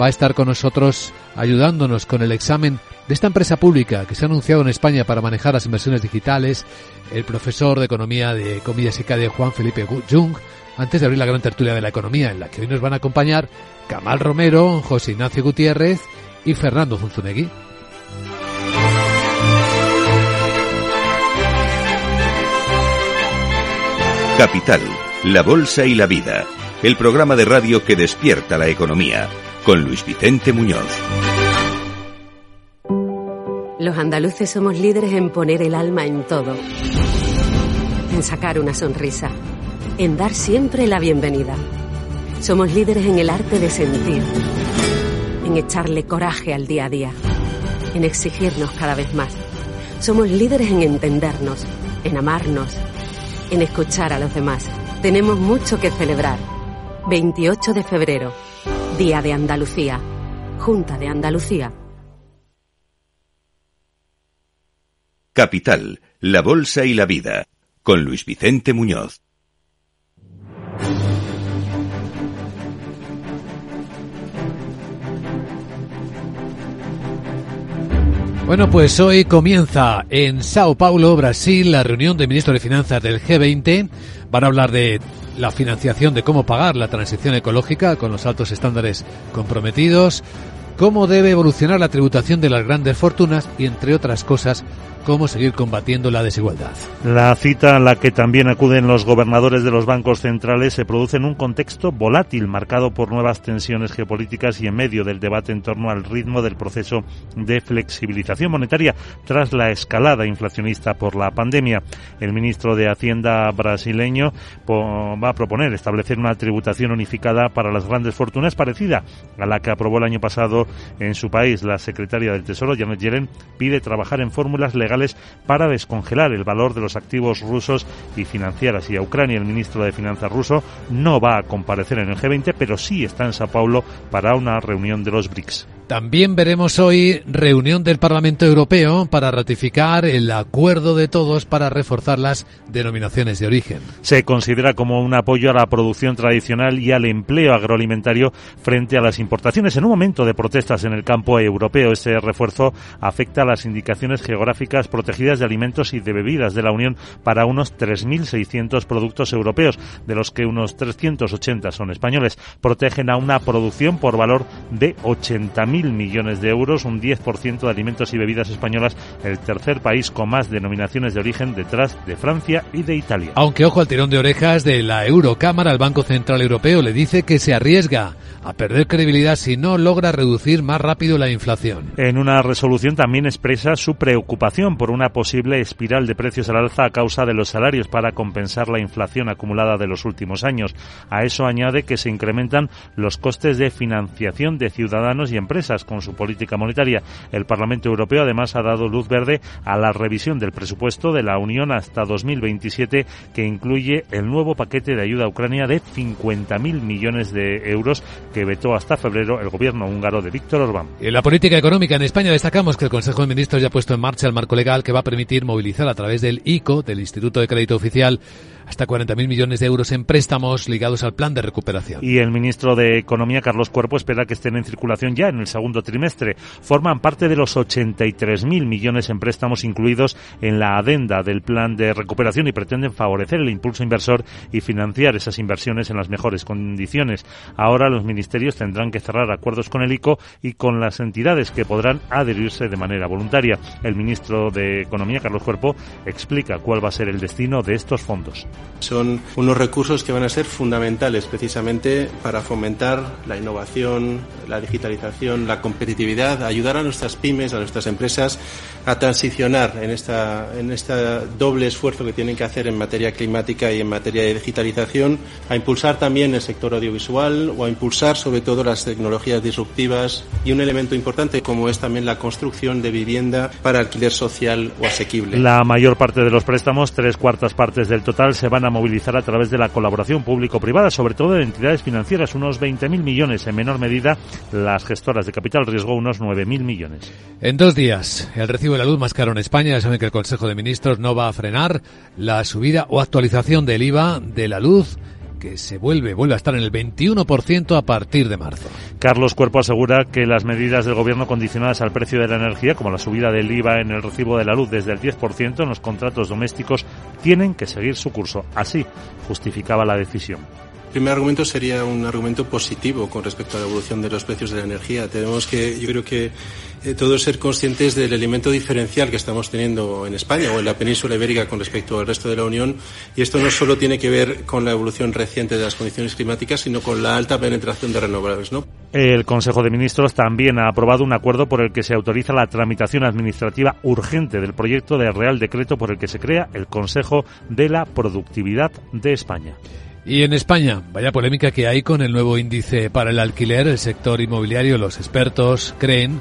va a estar con nosotros ayudándonos con el examen de esta empresa pública que se ha anunciado en España para manejar las inversiones digitales, el profesor de Economía de Comillas y de Juan Felipe Jung, antes de abrir la gran tertulia de la economía, en la que hoy nos van a acompañar Camal Romero, José Ignacio Gutiérrez y Fernando Zunzunegui. Capital, la Bolsa y la Vida, el programa de radio que despierta la economía, con Luis Vicente Muñoz. Los andaluces somos líderes en poner el alma en todo, en sacar una sonrisa en dar siempre la bienvenida. Somos líderes en el arte de sentir, en echarle coraje al día a día, en exigirnos cada vez más. Somos líderes en entendernos, en amarnos, en escuchar a los demás. Tenemos mucho que celebrar. 28 de febrero, Día de Andalucía, Junta de Andalucía. Capital, la Bolsa y la Vida, con Luis Vicente Muñoz. Bueno, pues hoy comienza en Sao Paulo, Brasil, la reunión de ministros de Finanzas del G20. Van a hablar de la financiación, de cómo pagar la transición ecológica con los altos estándares comprometidos, cómo debe evolucionar la tributación de las grandes fortunas y, entre otras cosas, cómo seguir combatiendo la desigualdad. La cita a la que también acuden los gobernadores de los bancos centrales se produce en un contexto volátil marcado por nuevas tensiones geopolíticas y en medio del debate en torno al ritmo del proceso de flexibilización monetaria tras la escalada inflacionista por la pandemia. El ministro de Hacienda brasileño va a proponer establecer una tributación unificada para las grandes fortunas parecida a la que aprobó el año pasado en su país. La secretaria del Tesoro, Janet Yellen, pide trabajar en fórmulas legales para descongelar el valor de los activos rusos y financieras. Y a Ucrania, el ministro de Finanzas ruso no va a comparecer en el G20, pero sí está en Sao Paulo para una reunión de los BRICS. También veremos hoy reunión del Parlamento Europeo para ratificar el acuerdo de todos para reforzar las denominaciones de origen. Se considera como un apoyo a la producción tradicional y al empleo agroalimentario frente a las importaciones. En un momento de protestas en el campo europeo, ese refuerzo afecta a las indicaciones geográficas protegidas de alimentos y de bebidas de la Unión para unos 3.600 productos europeos, de los que unos 380 son españoles. Protegen a una producción por valor de 80.000 millones de euros, un 10% de alimentos y bebidas españolas, el tercer país con más denominaciones de origen detrás de Francia y de Italia. Aunque ojo al tirón de orejas de la Eurocámara, el Banco Central Europeo le dice que se arriesga a perder credibilidad si no logra reducir más rápido la inflación. En una resolución también expresa su preocupación por una posible espiral de precios al alza a causa de los salarios para compensar la inflación acumulada de los últimos años. A eso añade que se incrementan los costes de financiación de ciudadanos y empresas con su política monetaria. El Parlamento Europeo además ha dado luz verde a la revisión del presupuesto de la Unión hasta 2027 que incluye el nuevo paquete de ayuda a Ucrania de 50.000 millones de euros que vetó hasta febrero el gobierno húngaro de Víctor Orbán. En la política económica en España destacamos que el Consejo de Ministros ya ha puesto en marcha el marco legal que va a permitir movilizar a través del ICO, del Instituto de Crédito Oficial, hasta 40.000 millones de euros en préstamos ligados al plan de recuperación. Y el ministro de Economía, Carlos Cuerpo, espera que estén en circulación ya en el segundo trimestre. Forman parte de los 83.000 millones en préstamos incluidos en la adenda del plan de recuperación y pretenden favorecer el impulso inversor y financiar esas inversiones en las mejores condiciones. Ahora los ministerios tendrán que cerrar acuerdos con el ICO y con las entidades que podrán adherirse de manera voluntaria. El ministro de Economía, Carlos Cuerpo, explica cuál va a ser el destino de estos fondos. Son unos recursos que van a ser fundamentales precisamente para fomentar la innovación, la digitalización, la competitividad, ayudar a nuestras pymes, a nuestras empresas a transicionar en esta en este doble esfuerzo que tienen que hacer en materia climática y en materia de digitalización, a impulsar también el sector audiovisual o a impulsar sobre todo las tecnologías disruptivas y un elemento importante como es también la construcción de vivienda para alquiler social o asequible. La mayor parte de los préstamos, tres cuartas partes del total, se van a movilizar a través de la colaboración público-privada, sobre todo de entidades financieras, unos 20.000 millones, en menor medida las gestoras de capital riesgo, unos 9.000 millones. En dos días, el recibo de la luz más caro en España. Ya saben que el Consejo de Ministros no va a frenar la subida o actualización del IVA de la luz que se vuelve, vuelve a estar en el 21% a partir de marzo. Carlos Cuerpo asegura que las medidas del gobierno condicionadas al precio de la energía, como la subida del IVA en el recibo de la luz desde el 10% en los contratos domésticos, tienen que seguir su curso. Así justificaba la decisión. El primer argumento sería un argumento positivo con respecto a la evolución de los precios de la energía. Tenemos que, yo creo que eh, todos ser conscientes del elemento diferencial que estamos teniendo en España o en la península ibérica con respecto al resto de la Unión. Y esto no solo tiene que ver con la evolución reciente de las condiciones climáticas, sino con la alta penetración de renovables, ¿no? El Consejo de Ministros también ha aprobado un acuerdo por el que se autoriza la tramitación administrativa urgente del proyecto de Real Decreto por el que se crea el Consejo de la Productividad de España. Y en España, vaya polémica que hay con el nuevo índice para el alquiler, el sector inmobiliario, los expertos creen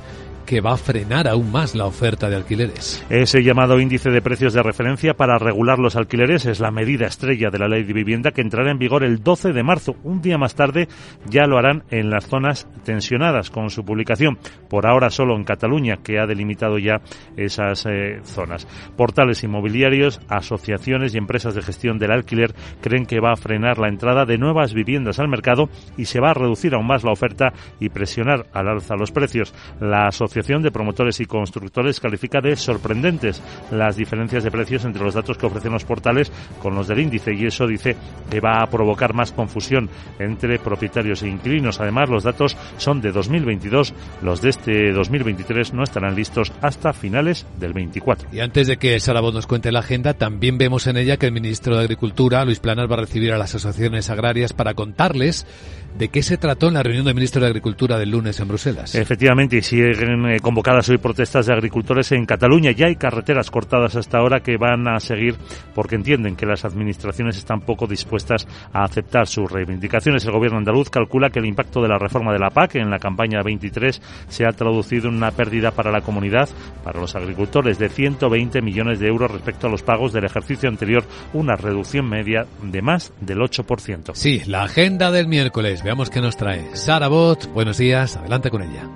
que va a frenar aún más la oferta de alquileres. Ese llamado índice de precios de referencia para regular los alquileres es la medida estrella de la ley de vivienda que entrará en vigor el 12 de marzo. Un día más tarde ya lo harán en las zonas tensionadas con su publicación. Por ahora solo en Cataluña, que ha delimitado ya esas eh, zonas. Portales inmobiliarios, asociaciones y empresas de gestión del alquiler creen que va a frenar la entrada de nuevas viviendas al mercado y se va a reducir aún más la oferta y presionar al alza los precios. La asociación de Promotores y Constructores califica de sorprendentes las diferencias de precios entre los datos que ofrecen los portales con los del índice y eso dice que va a provocar más confusión entre propietarios e inquilinos. Además, los datos son de 2022, los de este 2023 no estarán listos hasta finales del 24. Y antes de que Sarabot nos cuente la agenda, también vemos en ella que el ministro de Agricultura, Luis Planas, va a recibir a las asociaciones agrarias para contarles de qué se trató en la reunión del ministro de Agricultura del lunes en Bruselas. Efectivamente, y siguen eh, convocadas hoy protestas de agricultores en Cataluña. Ya hay carreteras cortadas hasta ahora que van a seguir porque entienden que las administraciones están poco dispuestas a aceptar sus reivindicaciones. El gobierno andaluz calcula que el impacto de la reforma de la PAC en la campaña 23 se ha traducido en una pérdida para la comunidad, para los agricultores, de 120 millones de euros respecto a los pagos del ejercicio anterior, una reducción media de más del 8%. Sí, la agenda del miércoles. Veamos qué nos trae. Sara Bot, buenos días, adelante con ella.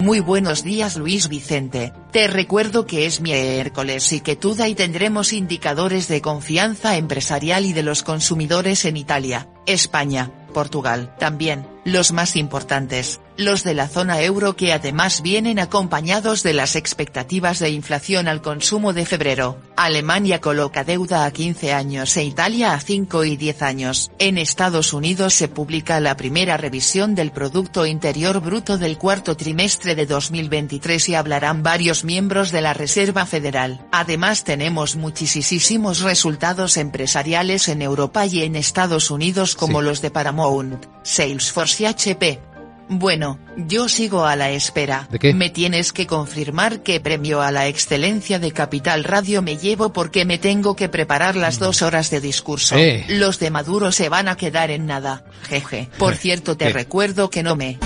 Muy buenos días Luis Vicente, te recuerdo que es miércoles y que toda y tendremos indicadores de confianza empresarial y de los consumidores en Italia, España, Portugal, también, los más importantes, los de la zona euro que además vienen acompañados de las expectativas de inflación al consumo de febrero. Alemania coloca deuda a 15 años e Italia a 5 y 10 años. En Estados Unidos se publica la primera revisión del Producto Interior Bruto del cuarto trimestre de 2023 y hablarán varios miembros de la Reserva Federal. Además tenemos muchísimos resultados empresariales en Europa y en Estados Unidos como los de Paramount, Salesforce y HP. Bueno, yo sigo a la espera. ¿De qué? Me tienes que confirmar qué premio a la excelencia de Capital Radio me llevo porque me tengo que preparar las dos horas de discurso. Eh. Los de Maduro se van a quedar en nada. Jeje. Por cierto, te recuerdo que no me...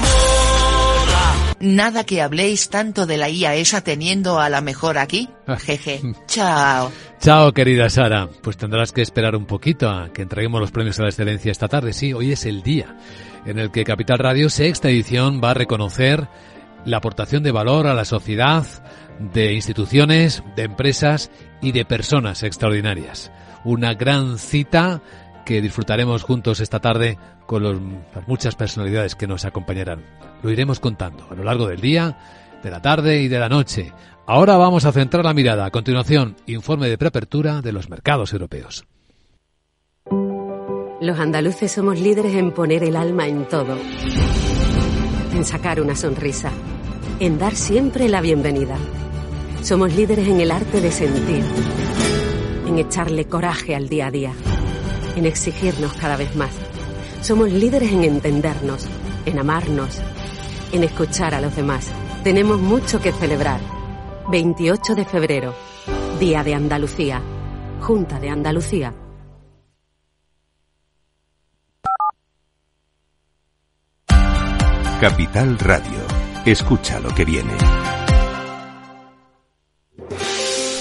Nada que habléis tanto de la IA esa teniendo a la mejor aquí. Jeje. Chao. Chao, querida Sara. Pues tendrás que esperar un poquito a que entreguemos los premios a la excelencia esta tarde. Sí, hoy es el día en el que Capital Radio, sexta edición, va a reconocer la aportación de valor a la sociedad de instituciones, de empresas y de personas extraordinarias. Una gran cita que disfrutaremos juntos esta tarde con los- las muchas personalidades que nos acompañarán. Lo iremos contando a lo largo del día, de la tarde y de la noche. Ahora vamos a centrar la mirada. A continuación, informe de preapertura de los mercados europeos. Los andaluces somos líderes en poner el alma en todo, en sacar una sonrisa, en dar siempre la bienvenida. Somos líderes en el arte de sentir, en echarle coraje al día a día, en exigirnos cada vez más. Somos líderes en entendernos, en amarnos, en escuchar a los demás. Tenemos mucho que celebrar. 28 de febrero, Día de Andalucía, Junta de Andalucía. Capital Radio. Escucha lo que viene.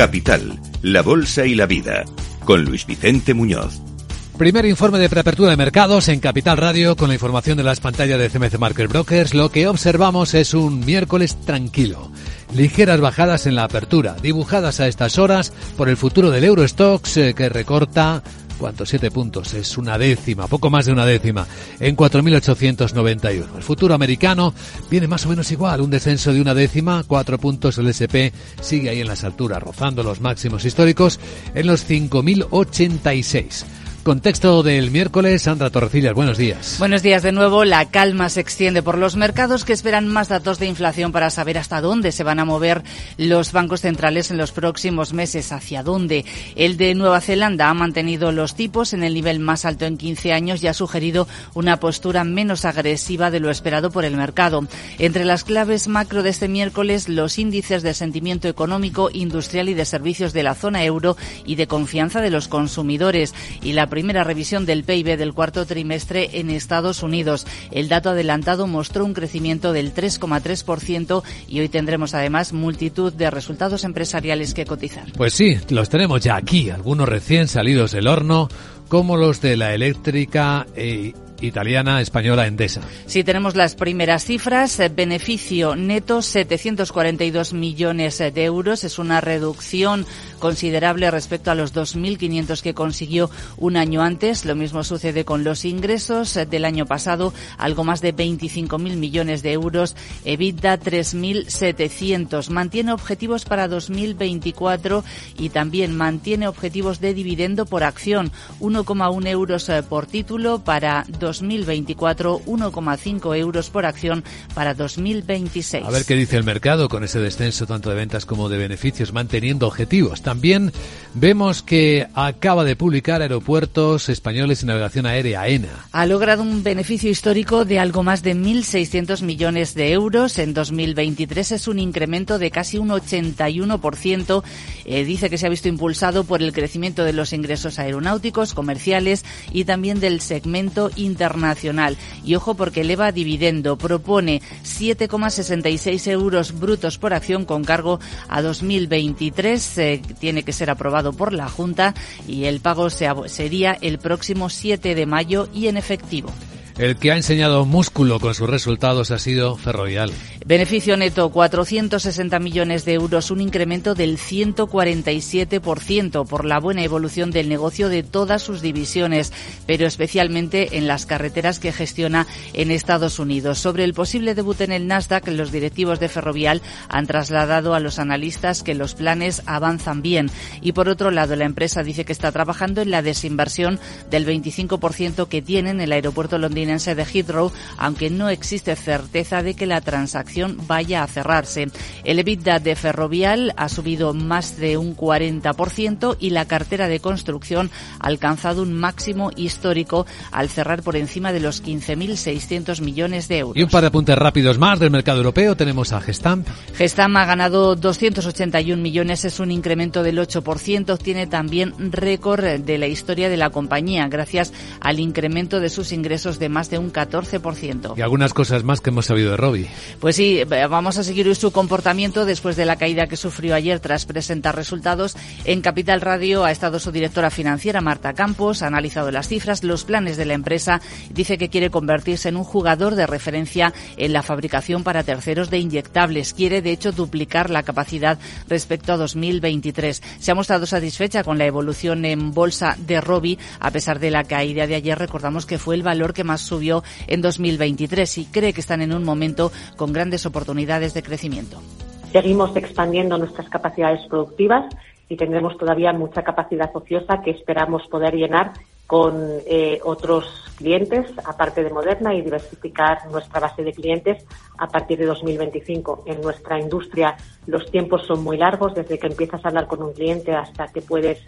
Capital, la Bolsa y la Vida, con Luis Vicente Muñoz. Primer informe de preapertura de mercados en Capital Radio con la información de las pantallas de CMC Market Brokers. Lo que observamos es un miércoles tranquilo. Ligeras bajadas en la apertura, dibujadas a estas horas por el futuro del Eurostox eh, que recorta ¿Cuántos? Siete puntos. Es una décima, poco más de una décima, en 4.891. El futuro americano viene más o menos igual, un descenso de una décima, cuatro puntos. El SP sigue ahí en las alturas, rozando los máximos históricos en los 5.086. Contexto del miércoles, Sandra Torrecillas, buenos días. Buenos días de nuevo. La calma se extiende por los mercados que esperan más datos de inflación para saber hasta dónde se van a mover los bancos centrales en los próximos meses, hacia dónde. El de Nueva Zelanda ha mantenido los tipos en el nivel más alto en 15 años y ha sugerido una postura menos agresiva de lo esperado por el mercado. Entre las claves macro de este miércoles, los índices de sentimiento económico, industrial y de servicios de la zona euro y de confianza de los consumidores y la primera revisión del PIB del cuarto trimestre en Estados Unidos. El dato adelantado mostró un crecimiento del 3,3% y hoy tendremos además multitud de resultados empresariales que cotizar. Pues sí, los tenemos ya aquí, algunos recién salidos del horno, como los de la eléctrica e italiana, española, Endesa. Si tenemos las primeras cifras, eh, beneficio neto 742 millones eh, de euros, es una reducción considerable respecto a los 2.500 que consiguió un año antes. Lo mismo sucede con los ingresos eh, del año pasado, algo más de 25.000 millones de euros, EBITDA 3.700. Mantiene objetivos para 2024 y también mantiene objetivos de dividendo por acción, 1,1 euros por título para 2024, 1,5 euros por acción para 2026. A ver qué dice el mercado con ese descenso tanto de ventas como de beneficios, manteniendo objetivos. También vemos que acaba de publicar Aeropuertos Españoles y Navegación Aérea, ENA. Ha logrado un beneficio histórico de algo más de 1.600 millones de euros en 2023. Es un incremento de casi un 81%. Eh, dice que se ha visto impulsado por el crecimiento de los ingresos aeronáuticos, comerciales y también del segmento internacional. Y ojo porque eleva dividendo. Propone 7,66 euros brutos por acción con cargo a 2023. Eh, tiene que ser aprobado por la Junta y el pago sería el próximo 7 de mayo y en efectivo. El que ha enseñado músculo con sus resultados ha sido Ferrovial. Beneficio neto 460 millones de euros, un incremento del 147% por la buena evolución del negocio de todas sus divisiones, pero especialmente en las carreteras que gestiona en Estados Unidos. Sobre el posible debut en el Nasdaq, los directivos de Ferrovial han trasladado a los analistas que los planes avanzan bien. Y por otro lado, la empresa dice que está trabajando en la desinversión del 25% que tiene en el aeropuerto londinense londinense de Heathrow, aunque no existe certeza de que la transacción vaya a cerrarse. El EBITDA de Ferrovial ha subido más de un 40% y la cartera de construcción ha alcanzado un máximo histórico al cerrar por encima de los 15.600 millones de euros. Y un par de apuntes rápidos más del mercado europeo. Tenemos a Gestamp. Gestamp ha ganado 281 millones, es un incremento del 8%. Tiene también récord de la historia de la compañía, gracias al incremento de sus ingresos de más de un 14%. Y algunas cosas más que hemos sabido de Robbie. Pues sí, vamos a seguir su comportamiento después de la caída que sufrió ayer tras presentar resultados. En Capital Radio ha estado su directora financiera, Marta Campos, ha analizado las cifras, los planes de la empresa. Dice que quiere convertirse en un jugador de referencia en la fabricación para terceros de inyectables. Quiere, de hecho, duplicar la capacidad respecto a 2023. Se ha mostrado satisfecha con la evolución en bolsa de Robi, a pesar de la caída de ayer. Recordamos que fue el valor que más subió en 2023 y cree que están en un momento con grandes oportunidades de crecimiento. Seguimos expandiendo nuestras capacidades productivas y tendremos todavía mucha capacidad ociosa que esperamos poder llenar con eh, otros clientes, aparte de Moderna, y diversificar nuestra base de clientes a partir de 2025. En nuestra industria los tiempos son muy largos, desde que empiezas a hablar con un cliente hasta que puedes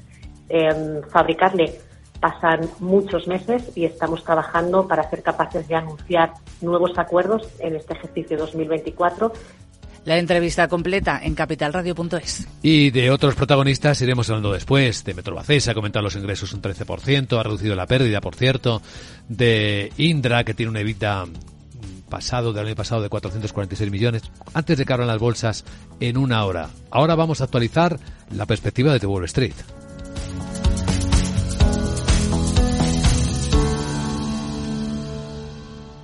em, fabricarle pasan muchos meses y estamos trabajando para ser capaces de anunciar nuevos acuerdos en este ejercicio 2024 la entrevista completa en capitalradio.es. Y de otros protagonistas iremos hablando después. De Metrobacés ha aumentado los ingresos un 13%, ha reducido la pérdida, por cierto. De Indra, que tiene una evita pasado del año pasado de 446 millones, antes de que abran las bolsas en una hora. Ahora vamos a actualizar la perspectiva de The Wall Street.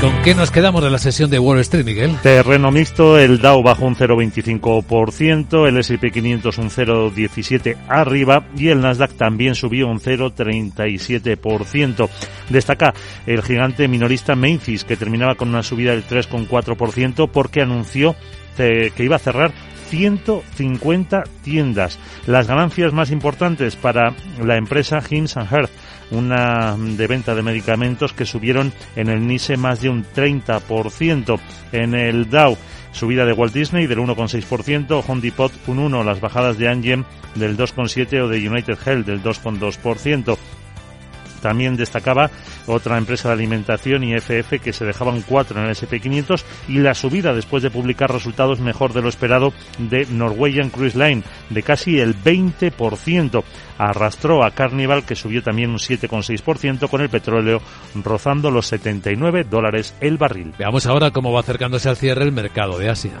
Con qué nos quedamos de la sesión de Wall Street, Miguel? Terreno mixto, el Dow bajó un 0,25%, el S&P 500 un 0,17 arriba y el Nasdaq también subió un 0,37%. Destaca el gigante minorista Memphis, que terminaba con una subida del 3,4% porque anunció que iba a cerrar 150 tiendas. Las ganancias más importantes para la empresa Hims Health una de venta de medicamentos que subieron en el NISE más de un 30%. En el Dow, subida de Walt Disney del 1,6%, Home Depot un 1, las bajadas de Angem del 2,7 o de United Health del 2,2%. También destacaba otra empresa de alimentación IFF que se dejaban cuatro en el SP500 y la subida después de publicar resultados mejor de lo esperado de Norwegian Cruise Line de casi el 20%. Arrastró a Carnival que subió también un 7,6% con el petróleo rozando los 79 dólares el barril. Veamos ahora cómo va acercándose al cierre el mercado de Asia.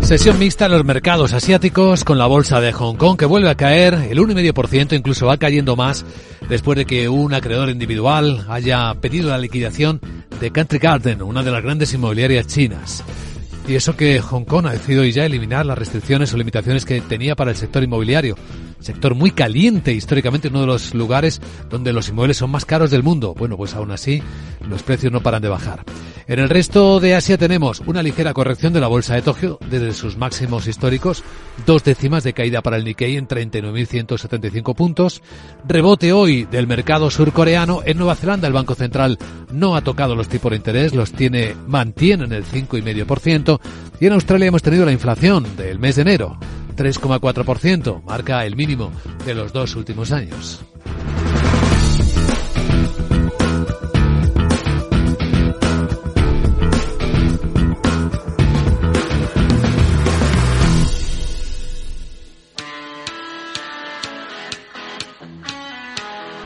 Sesión mixta en los mercados asiáticos con la bolsa de Hong Kong que vuelve a caer el 1,5%, incluso va cayendo más después de que un acreedor individual haya pedido la liquidación de Country Garden, una de las grandes inmobiliarias chinas. Y eso que Hong Kong ha decidido ya eliminar las restricciones o limitaciones que tenía para el sector inmobiliario. Sector muy caliente, históricamente uno de los lugares donde los inmuebles son más caros del mundo. Bueno, pues aún así los precios no paran de bajar. En el resto de Asia tenemos una ligera corrección de la bolsa de Tokio desde sus máximos históricos, dos décimas de caída para el Nikkei en 39.175 puntos, rebote hoy del mercado surcoreano. En Nueva Zelanda el Banco Central no ha tocado los tipos de interés, los tiene, mantienen el 5,5% y en Australia hemos tenido la inflación del mes de enero, 3,4%, marca el mínimo de los dos últimos años.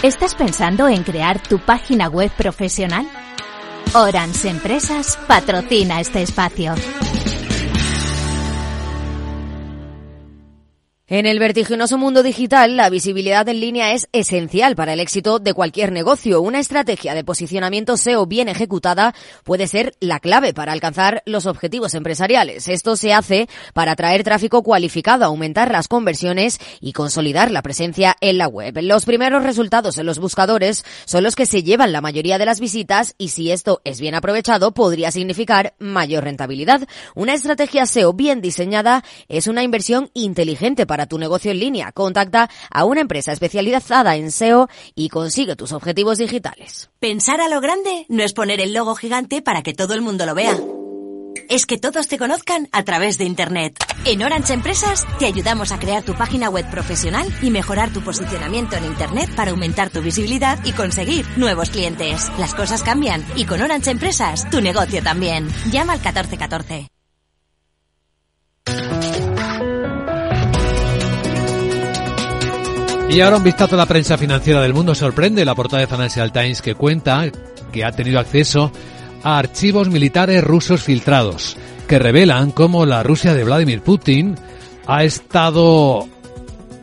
¿Estás pensando en crear tu página web profesional? Orange Empresas patrocina este espacio. En el vertiginoso mundo digital, la visibilidad en línea es esencial para el éxito de cualquier negocio. Una estrategia de posicionamiento SEO bien ejecutada puede ser la clave para alcanzar los objetivos empresariales. Esto se hace para atraer tráfico cualificado, aumentar las conversiones y consolidar la presencia en la web. Los primeros resultados en los buscadores son los que se llevan la mayoría de las visitas y si esto es bien aprovechado podría significar mayor rentabilidad. Una estrategia SEO bien diseñada es una inversión inteligente para tu negocio en línea. Contacta a una empresa especializada en SEO y consigue tus objetivos digitales. Pensar a lo grande no es poner el logo gigante para que todo el mundo lo vea. Es que todos te conozcan a través de Internet. En Orange Empresas te ayudamos a crear tu página web profesional y mejorar tu posicionamiento en Internet para aumentar tu visibilidad y conseguir nuevos clientes. Las cosas cambian y con Orange Empresas tu negocio también. Llama al 1414. Y ahora un vistazo a la prensa financiera del mundo sorprende la portada de Financial Times que cuenta que ha tenido acceso a archivos militares rusos filtrados que revelan cómo la Rusia de Vladimir Putin ha estado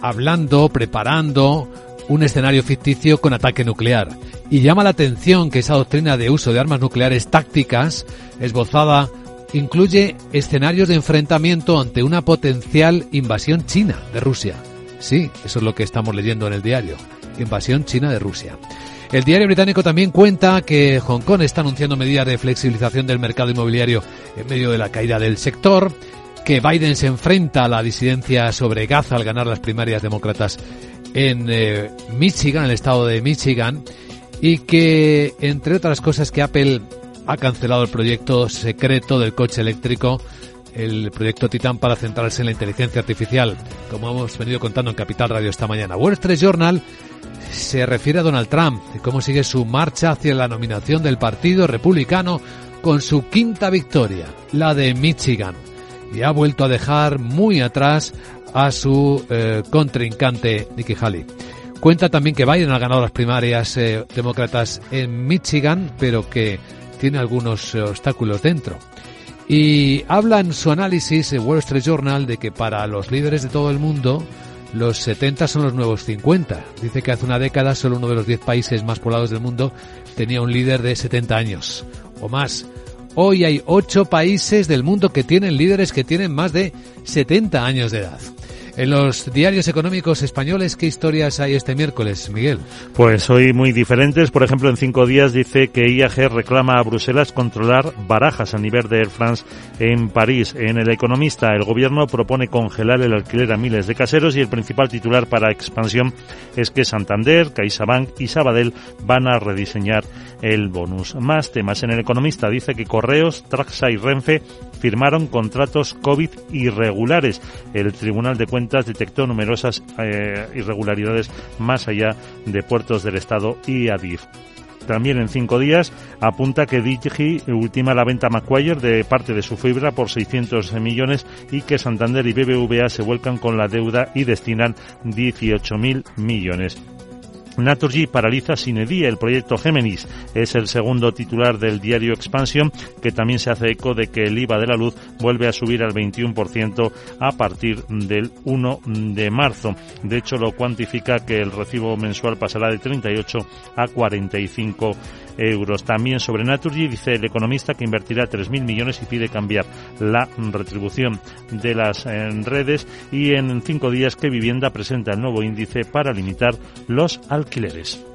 hablando, preparando un escenario ficticio con ataque nuclear. Y llama la atención que esa doctrina de uso de armas nucleares tácticas esbozada incluye escenarios de enfrentamiento ante una potencial invasión china de Rusia. Sí, eso es lo que estamos leyendo en el diario. Invasión china de Rusia. El diario británico también cuenta que Hong Kong está anunciando medidas de flexibilización del mercado inmobiliario en medio de la caída del sector, que Biden se enfrenta a la disidencia sobre Gaza al ganar las primarias demócratas en eh, Michigan, el estado de Michigan, y que, entre otras cosas, que Apple ha cancelado el proyecto secreto del coche eléctrico el proyecto Titan para centrarse en la inteligencia artificial, como hemos venido contando en Capital Radio esta mañana. Wall Street Journal se refiere a Donald Trump y cómo sigue su marcha hacia la nominación del Partido Republicano con su quinta victoria, la de Michigan, y ha vuelto a dejar muy atrás a su eh, contrincante Nikki Haley. Cuenta también que Biden ha ganado las primarias eh, demócratas en Michigan, pero que tiene algunos eh, obstáculos dentro. Y habla en su análisis en Wall Street Journal de que para los líderes de todo el mundo los 70 son los nuevos 50. Dice que hace una década solo uno de los 10 países más poblados del mundo tenía un líder de 70 años o más. Hoy hay 8 países del mundo que tienen líderes que tienen más de 70 años de edad. En los diarios económicos españoles, ¿qué historias hay este miércoles, Miguel? Pues hoy muy diferentes. Por ejemplo, en cinco días dice que IAG reclama a Bruselas controlar barajas a nivel de Air France en París. En El Economista, el gobierno propone congelar el alquiler a miles de caseros y el principal titular para expansión es que Santander, CaixaBank y Sabadell van a rediseñar el bonus. Más temas. En El Economista dice que Correos, Traxa y Renfe firmaron contratos COVID irregulares. El Tribunal de Cuentas detectó numerosas eh, irregularidades más allá de puertos del Estado y Adif. También en cinco días apunta que Digi ultima la venta Macquarie de parte de su fibra por 600 millones y que Santander y BBVA se vuelcan con la deuda y destinan 18.000 millones. Naturgy paraliza sin edía el proyecto Géminis. Es el segundo titular del diario Expansión, que también se hace eco de que el IVA de la luz vuelve a subir al 21% a partir del 1 de marzo. De hecho, lo cuantifica que el recibo mensual pasará de 38 a 45 euros. También sobre Naturgy dice el economista que invertirá 3.000 millones y pide cambiar la retribución de las eh, redes y en cinco días que Vivienda presenta el nuevo índice para limitar los alquileres.